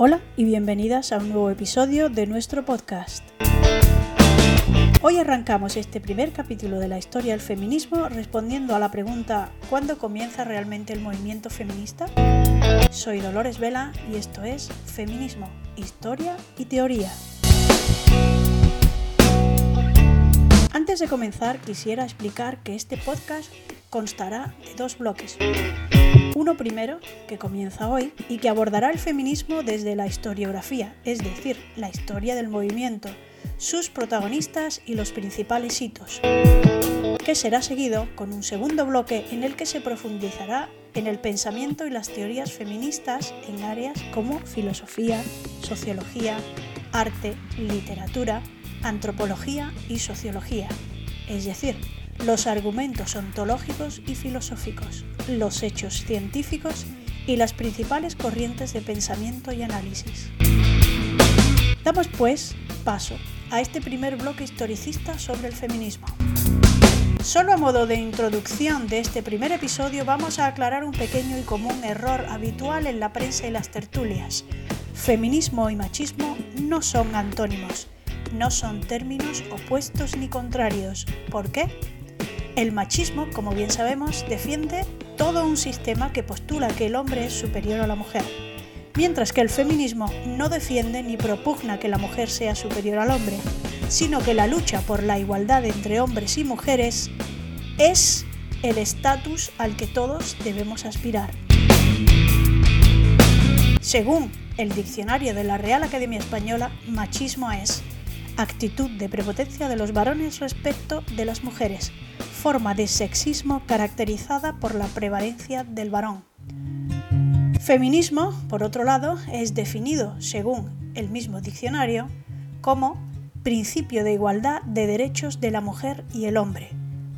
Hola y bienvenidas a un nuevo episodio de nuestro podcast. Hoy arrancamos este primer capítulo de la historia del feminismo respondiendo a la pregunta ¿Cuándo comienza realmente el movimiento feminista? Soy Dolores Vela y esto es Feminismo, Historia y Teoría. Antes de comenzar quisiera explicar que este podcast constará de dos bloques. Uno primero, que comienza hoy y que abordará el feminismo desde la historiografía, es decir, la historia del movimiento, sus protagonistas y los principales hitos, que será seguido con un segundo bloque en el que se profundizará en el pensamiento y las teorías feministas en áreas como filosofía, sociología, arte, literatura, antropología y sociología, es decir, los argumentos ontológicos y filosóficos, los hechos científicos y las principales corrientes de pensamiento y análisis. Damos pues paso a este primer bloque historicista sobre el feminismo. Solo a modo de introducción de este primer episodio vamos a aclarar un pequeño y común error habitual en la prensa y las tertulias. Feminismo y machismo no son antónimos, no son términos opuestos ni contrarios. ¿Por qué? El machismo, como bien sabemos, defiende todo un sistema que postula que el hombre es superior a la mujer, mientras que el feminismo no defiende ni propugna que la mujer sea superior al hombre, sino que la lucha por la igualdad entre hombres y mujeres es el estatus al que todos debemos aspirar. Según el diccionario de la Real Academia Española, machismo es actitud de prepotencia de los varones respecto de las mujeres, forma de sexismo caracterizada por la prevalencia del varón. Feminismo, por otro lado, es definido, según el mismo diccionario, como principio de igualdad de derechos de la mujer y el hombre,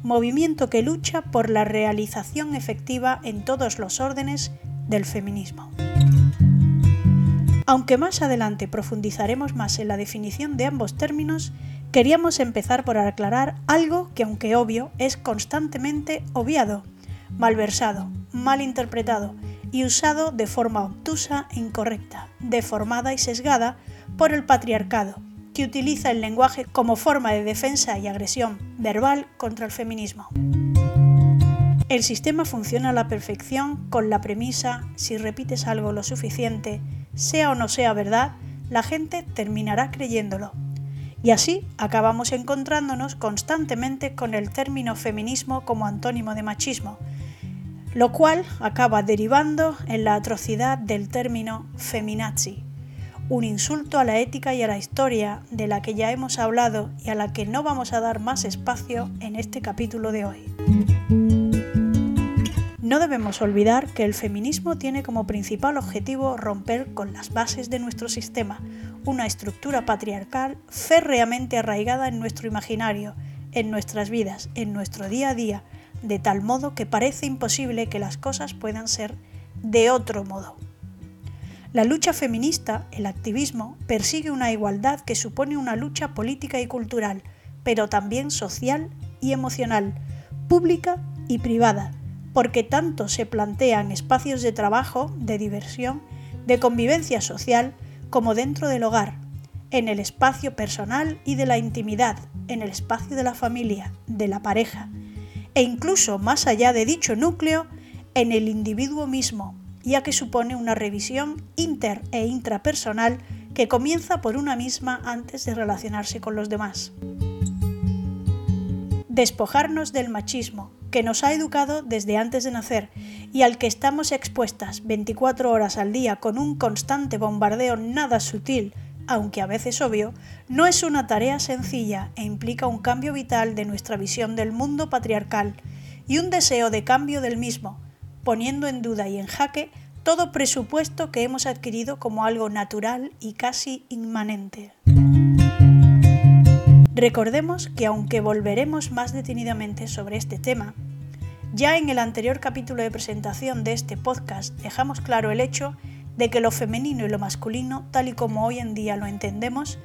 movimiento que lucha por la realización efectiva en todos los órdenes del feminismo. Aunque más adelante profundizaremos más en la definición de ambos términos, queríamos empezar por aclarar algo que, aunque obvio, es constantemente obviado, malversado, malinterpretado y usado de forma obtusa e incorrecta, deformada y sesgada por el patriarcado, que utiliza el lenguaje como forma de defensa y agresión verbal contra el feminismo. El sistema funciona a la perfección con la premisa, si repites algo lo suficiente, sea o no sea verdad, la gente terminará creyéndolo, y así acabamos encontrándonos constantemente con el término feminismo como antónimo de machismo, lo cual acaba derivando en la atrocidad del término feminazi, un insulto a la ética y a la historia de la que ya hemos hablado y a la que no vamos a dar más espacio en este capítulo de hoy. No debemos olvidar que el feminismo tiene como principal objetivo romper con las bases de nuestro sistema, una estructura patriarcal férreamente arraigada en nuestro imaginario, en nuestras vidas, en nuestro día a día, de tal modo que parece imposible que las cosas puedan ser de otro modo. La lucha feminista, el activismo, persigue una igualdad que supone una lucha política y cultural, pero también social y emocional, pública y privada, porque tanto se plantean espacios de trabajo, de diversión, de convivencia social, como dentro del hogar, en el espacio personal y de la intimidad, en el espacio de la familia, de la pareja, e incluso más allá de dicho núcleo, en el individuo mismo, ya que supone una revisión inter e intrapersonal que comienza por una misma antes de relacionarse con los demás. Despojarnos del machismo, que nos ha educado desde antes de nacer y al que estamos expuestas 24 horas al día con un constante bombardeo nada sutil, aunque a veces obvio, no es una tarea sencilla e implica un cambio vital de nuestra visión del mundo patriarcal y un deseo de cambio del mismo, poniendo en duda y en jaque todo presupuesto que hemos adquirido como algo natural y casi inmanente. Recordemos que aunque volveremos más detenidamente sobre este tema, ya en el anterior capítulo de presentación de este podcast dejamos claro el hecho de que lo femenino y lo masculino, tal y como hoy en día lo entendemos,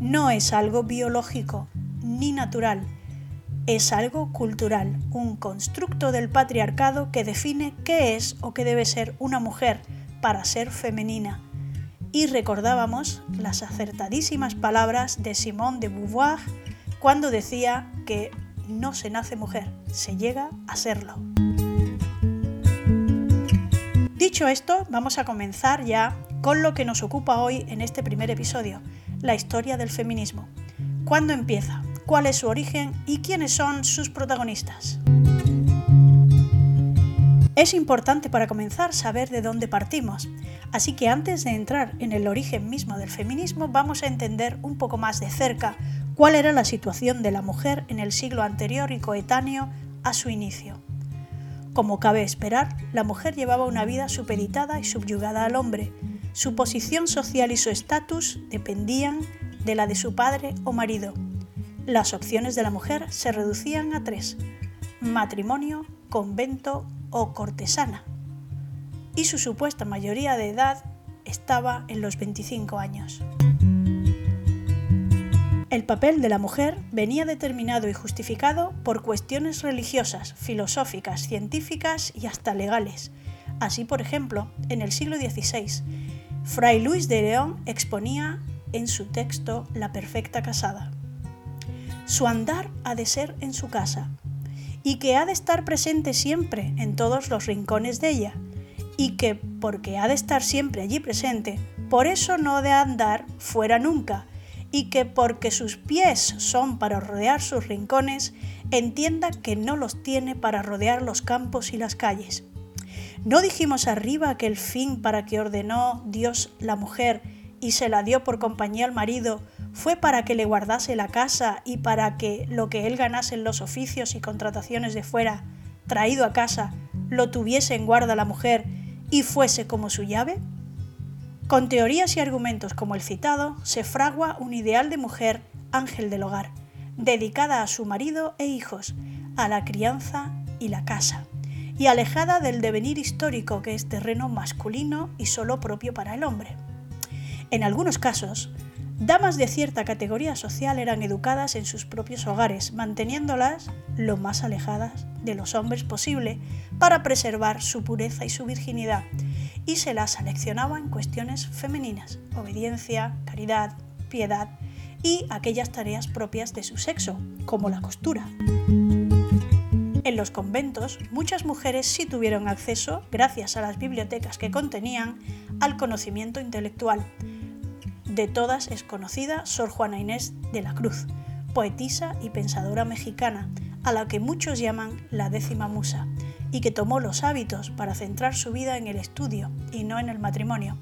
no es algo biológico ni natural, es algo cultural, un constructo del patriarcado que define qué es o qué debe ser una mujer para ser femenina y recordábamos las acertadísimas palabras de Simone de Beauvoir cuando decía que no se nace mujer, se llega a serlo. Dicho esto, vamos a comenzar ya con lo que nos ocupa hoy en este primer episodio, la historia del feminismo. ¿Cuándo empieza? ¿Cuál es su origen? ¿Y quiénes son sus protagonistas? Es importante para comenzar saber de dónde partimos, así que antes de entrar en el origen mismo del feminismo vamos a entender un poco más de cerca cuál era la situación de la mujer en el siglo anterior y coetáneo a su inicio. Como cabe esperar, la mujer llevaba una vida supeditada y subyugada al hombre. Su posición social y su estatus dependían de la de su padre o marido. Las opciones de la mujer se reducían a tres, matrimonio, convento o cortesana, y su supuesta mayoría de edad estaba en los 25 años. El papel de la mujer venía determinado y justificado por cuestiones religiosas, filosóficas, científicas y hasta legales. Así, por ejemplo, en el siglo XVI, Fray Luis de León exponía en su texto La perfecta casada. Su andar ha de ser en su casa, y que ha de estar presente siempre en todos los rincones de ella, y que porque ha de estar siempre allí presente, por eso no ha de andar fuera nunca, y que porque sus pies son para rodear sus rincones, entienda que no los tiene para rodear los campos y las calles. ¿No dijimos arriba que el fin para que ordenó Dios la mujer y se la dio por compañía al marido fue para que le guardase la casa y para que lo que él ganase en los oficios y contrataciones de fuera, traído a casa, lo tuviese en guarda la mujer y fuese como su llave? Con teorías y argumentos como el citado, se fragua un ideal de mujer ángel del hogar, dedicada a su marido e hijos, a la crianza y la casa, y alejada del devenir histórico que es terreno masculino y solo propio para el hombre. En algunos casos, damas de cierta categoría social eran educadas en sus propios hogares, manteniéndolas lo más alejadas de los hombres posible para preservar su pureza y su virginidad, y se las seleccionaba en cuestiones femeninas, obediencia, caridad, piedad y aquellas tareas propias de su sexo, como la costura. En los conventos, muchas mujeres sí tuvieron acceso, gracias a las bibliotecas que contenían, al conocimiento intelectual, de todas es conocida Sor Juana Inés de la Cruz, poetisa y pensadora mexicana, a la que muchos llaman la décima musa, y que tomó los hábitos para centrar su vida en el estudio y no en el matrimonio.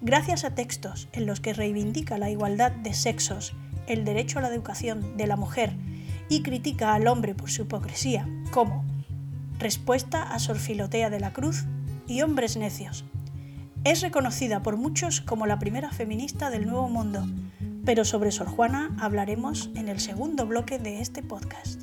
Gracias a textos en los que reivindica la igualdad de sexos, el derecho a la educación de la mujer y critica al hombre por su hipocresía, como Respuesta a Sor Filotea de la Cruz y Hombres Necios, es reconocida por muchos como la primera feminista del Nuevo Mundo, pero sobre Sor Juana hablaremos en el segundo bloque de este podcast.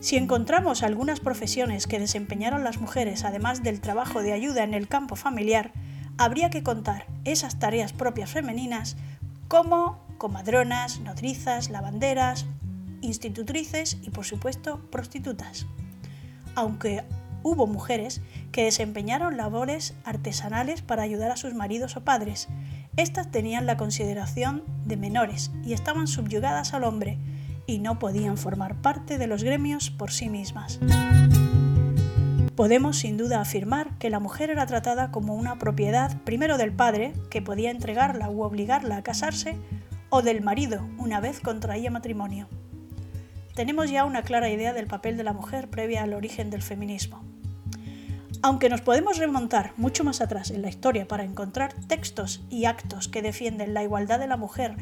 Si encontramos algunas profesiones que desempeñaron las mujeres además del trabajo de ayuda en el campo familiar, habría que contar esas tareas propias femeninas como comadronas, nodrizas, lavanderas, institutrices y por supuesto prostitutas. Aunque hubo mujeres que desempeñaron labores artesanales para ayudar a sus maridos o padres. Estas tenían la consideración de menores y estaban subyugadas al hombre y no podían formar parte de los gremios por sí mismas. Podemos sin duda afirmar que la mujer era tratada como una propiedad primero del padre, que podía entregarla u obligarla a casarse, o del marido, una vez contraía matrimonio. Tenemos ya una clara idea del papel de la mujer previa al origen del feminismo. Aunque nos podemos remontar mucho más atrás en la historia para encontrar textos y actos que defienden la igualdad de la mujer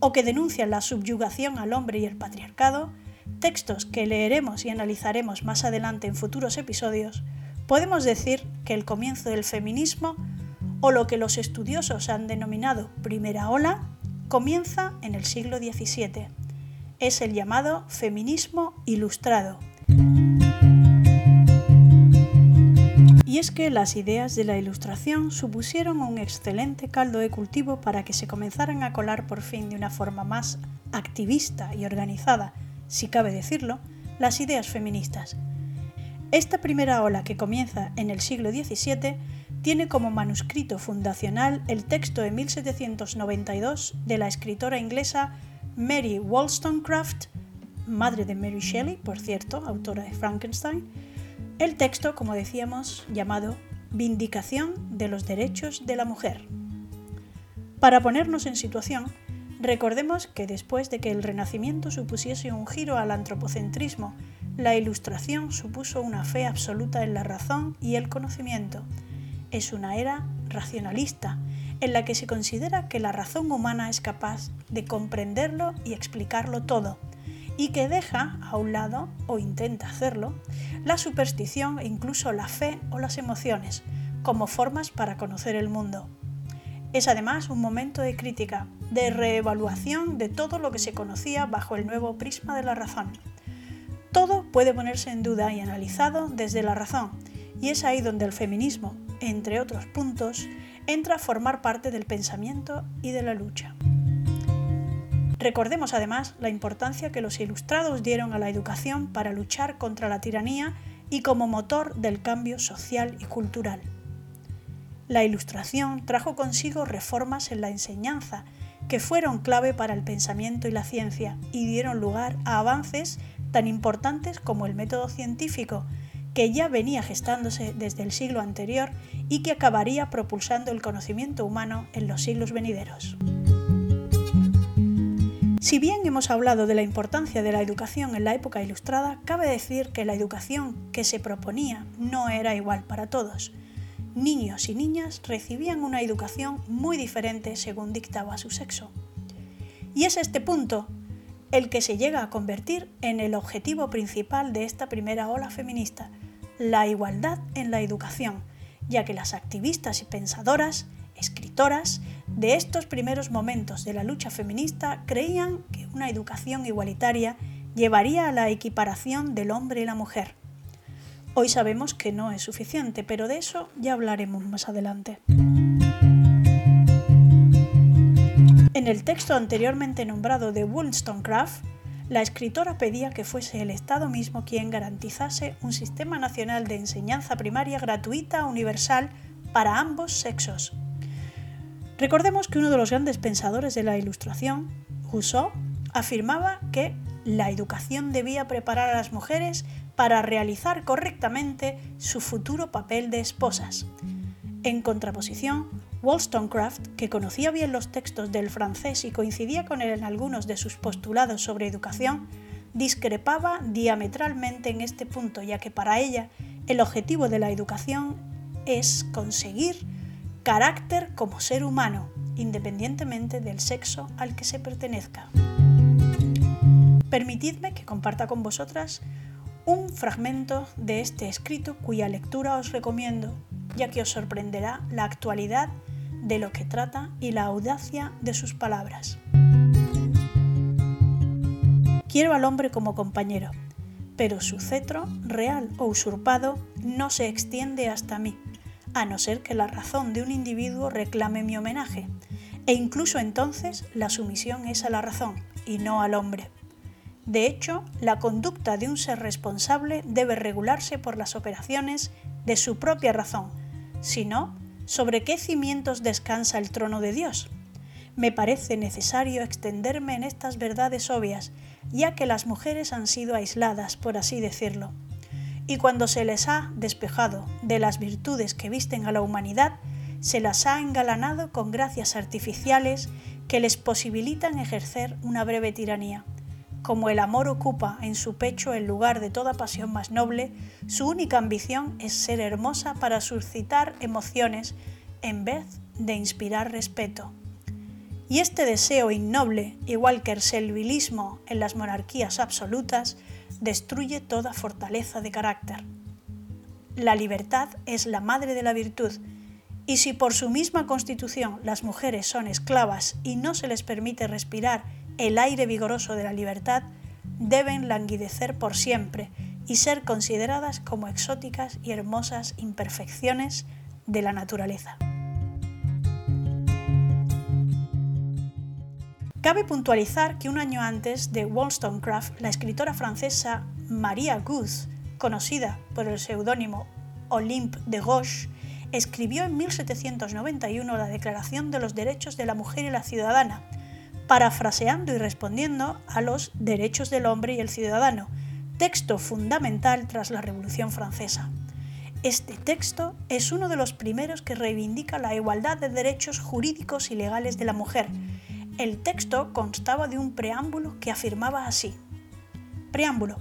o que denuncian la subyugación al hombre y el patriarcado, textos que leeremos y analizaremos más adelante en futuros episodios, podemos decir que el comienzo del feminismo, o lo que los estudiosos han denominado primera ola, comienza en el siglo XVII. Es el llamado feminismo ilustrado Y es que las ideas de la Ilustración supusieron un excelente caldo de cultivo para que se comenzaran a colar por fin de una forma más activista y organizada, si cabe decirlo, las ideas feministas. Esta primera ola que comienza en el siglo XVII tiene como manuscrito fundacional el texto de 1792 de la escritora inglesa Mary Wollstonecraft, madre de Mary Shelley, por cierto, autora de Frankenstein, el texto, como decíamos, llamado Vindicación de los Derechos de la Mujer. Para ponernos en situación, recordemos que después de que el Renacimiento supusiese un giro al antropocentrismo, la Ilustración supuso una fe absoluta en la razón y el conocimiento. Es una era racionalista, en la que se considera que la razón humana es capaz de comprenderlo y explicarlo todo, y que deja a un lado, o intenta hacerlo, la superstición e incluso la fe o las emociones, como formas para conocer el mundo. Es además un momento de crítica, de reevaluación de todo lo que se conocía bajo el nuevo prisma de la razón. Todo puede ponerse en duda y analizado desde la razón, y es ahí donde el feminismo, entre otros puntos, entra a formar parte del pensamiento y de la lucha. Recordemos además la importancia que los ilustrados dieron a la educación para luchar contra la tiranía y como motor del cambio social y cultural. La ilustración trajo consigo reformas en la enseñanza que fueron clave para el pensamiento y la ciencia y dieron lugar a avances tan importantes como el método científico, que ya venía gestándose desde el siglo anterior y que acabaría propulsando el conocimiento humano en los siglos venideros. Si bien hemos hablado de la importancia de la educación en la época ilustrada, cabe decir que la educación que se proponía no era igual para todos. Niños y niñas recibían una educación muy diferente según dictaba su sexo. Y es este punto el que se llega a convertir en el objetivo principal de esta primera ola feminista, la igualdad en la educación, ya que las activistas y pensadoras, escritoras, de estos primeros momentos de la lucha feminista creían que una educación igualitaria llevaría a la equiparación del hombre y la mujer. Hoy sabemos que no es suficiente, pero de eso ya hablaremos más adelante. En el texto anteriormente nombrado de Wollstonecraft, la escritora pedía que fuese el Estado mismo quien garantizase un sistema nacional de enseñanza primaria gratuita, universal, para ambos sexos. Recordemos que uno de los grandes pensadores de la Ilustración, Rousseau, afirmaba que la educación debía preparar a las mujeres para realizar correctamente su futuro papel de esposas. En contraposición, Wollstonecraft, que conocía bien los textos del francés y coincidía con él en algunos de sus postulados sobre educación, discrepaba diametralmente en este punto, ya que para ella el objetivo de la educación es conseguir carácter como ser humano, independientemente del sexo al que se pertenezca. Permitidme que comparta con vosotras un fragmento de este escrito cuya lectura os recomiendo ya que os sorprenderá la actualidad de lo que trata y la audacia de sus palabras. Quiero al hombre como compañero, pero su cetro, real o usurpado, no se extiende hasta mí, a no ser que la razón de un individuo reclame mi homenaje, e incluso entonces la sumisión es a la razón y no al hombre. De hecho, la conducta de un ser responsable debe regularse por las operaciones de su propia razón, sino sobre qué cimientos descansa el trono de Dios. Me parece necesario extenderme en estas verdades obvias, ya que las mujeres han sido aisladas, por así decirlo. Y cuando se les ha despejado de las virtudes que visten a la humanidad, se las ha engalanado con gracias artificiales que les posibilitan ejercer una breve tiranía. Como el amor ocupa en su pecho el lugar de toda pasión más noble, su única ambición es ser hermosa para suscitar emociones en vez de inspirar respeto. Y este deseo innoble, igual que el servilismo en las monarquías absolutas, destruye toda fortaleza de carácter. La libertad es la madre de la virtud, y si por su misma constitución las mujeres son esclavas y no se les permite respirar el aire vigoroso de la libertad, deben languidecer por siempre y ser consideradas como exóticas y hermosas imperfecciones de la naturaleza. Cabe puntualizar que un año antes de Wollstonecraft, la escritora francesa Maria Guth, conocida por el seudónimo Olympe de Gauche, escribió en 1791 la Declaración de los Derechos de la Mujer y la Ciudadana, parafraseando y respondiendo a los derechos del hombre y el ciudadano, texto fundamental tras la Revolución Francesa. Este texto es uno de los primeros que reivindica la igualdad de derechos jurídicos y legales de la mujer. El texto constaba de un preámbulo que afirmaba así. Preámbulo.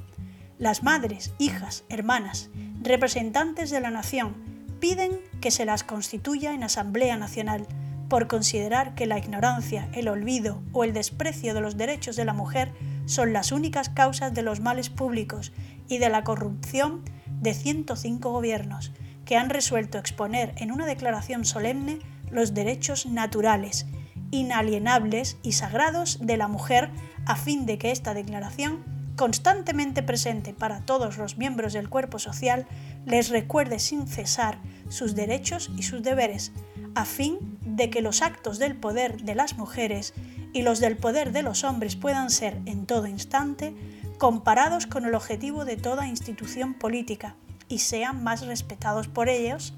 Las madres, hijas, hermanas, representantes de la nación, piden que se las constituya en Asamblea Nacional por considerar que la ignorancia, el olvido o el desprecio de los derechos de la mujer son las únicas causas de los males públicos y de la corrupción de 105 gobiernos que han resuelto exponer en una declaración solemne los derechos naturales, inalienables y sagrados de la mujer a fin de que esta declaración, constantemente presente para todos los miembros del cuerpo social, les recuerde sin cesar sus derechos y sus deberes, a fin de que los actos del poder de las mujeres y los del poder de los hombres puedan ser en todo instante comparados con el objetivo de toda institución política y sean más respetados por ellos,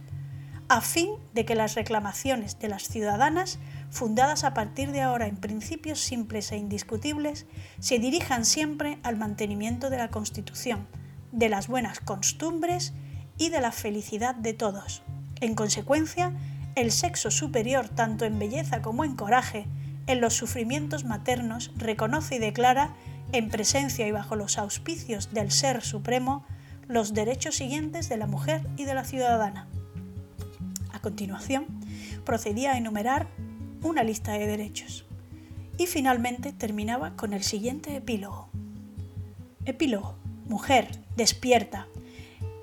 a fin de que las reclamaciones de las ciudadanas, fundadas a partir de ahora en principios simples e indiscutibles, se dirijan siempre al mantenimiento de la Constitución, de las buenas costumbres y de la felicidad de todos. En consecuencia, el sexo superior, tanto en belleza como en coraje, en los sufrimientos maternos, reconoce y declara en presencia y bajo los auspicios del Ser Supremo, los derechos siguientes de la mujer y de la ciudadana. A continuación, procedía a enumerar una lista de derechos y finalmente terminaba con el siguiente epílogo. Epílogo. Mujer, despierta.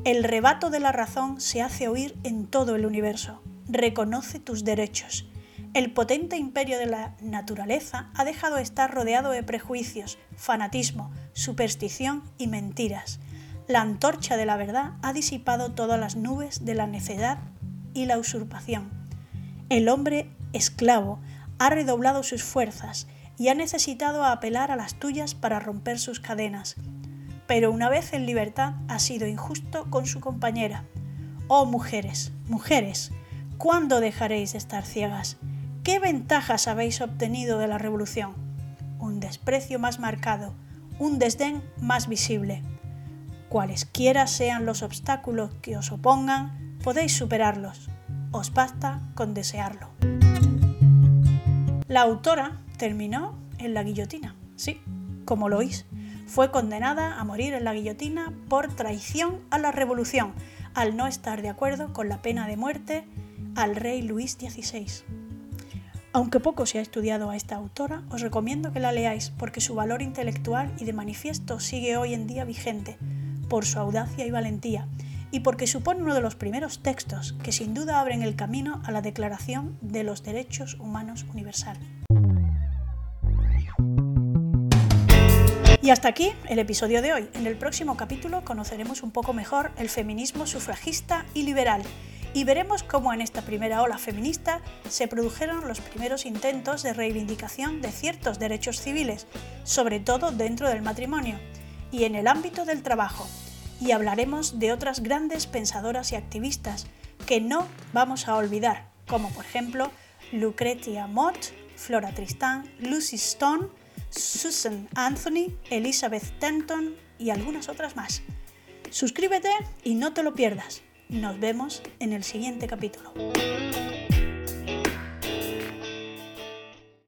El rebato de la razón se hace oír en todo el universo. Reconoce tus derechos el potente imperio de la naturaleza ha dejado de estar rodeado de prejuicios, fanatismo, superstición y mentiras. La antorcha de la verdad ha disipado todas las nubes de la necedad y la usurpación. El hombre esclavo ha redoblado sus fuerzas y ha necesitado apelar a las tuyas para romper sus cadenas. Pero una vez en libertad ha sido injusto con su compañera. Oh mujeres, mujeres, ¿cuándo dejaréis de estar ciegas? ¿Qué ventajas habéis obtenido de la revolución? Un desprecio más marcado, un desdén más visible. Cualesquiera sean los obstáculos que os opongan, podéis superarlos. Os basta con desearlo. La autora terminó en la guillotina, sí, como lo oís. Fue condenada a morir en la guillotina por traición a la revolución, al no estar de acuerdo con la pena de muerte al rey Luis XVI. Aunque poco se ha estudiado a esta autora, os recomiendo que la leáis porque su valor intelectual y de manifiesto sigue hoy en día vigente, por su audacia y valentía, y porque supone uno de los primeros textos que sin duda abren el camino a la Declaración de los Derechos Humanos Universal. Y hasta aquí el episodio de hoy. En el próximo capítulo conoceremos un poco mejor el feminismo sufragista y liberal y veremos cómo en esta primera ola feminista se produjeron los primeros intentos de reivindicación de ciertos derechos civiles, sobre todo dentro del matrimonio y en el ámbito del trabajo. Y hablaremos de otras grandes pensadoras y activistas que no vamos a olvidar, como por ejemplo Lucretia Mott, Flora Tristán, Lucy Stone, Susan Anthony, Elizabeth Tenton y algunas otras más. Suscríbete y no te lo pierdas. Nos vemos en el siguiente capítulo.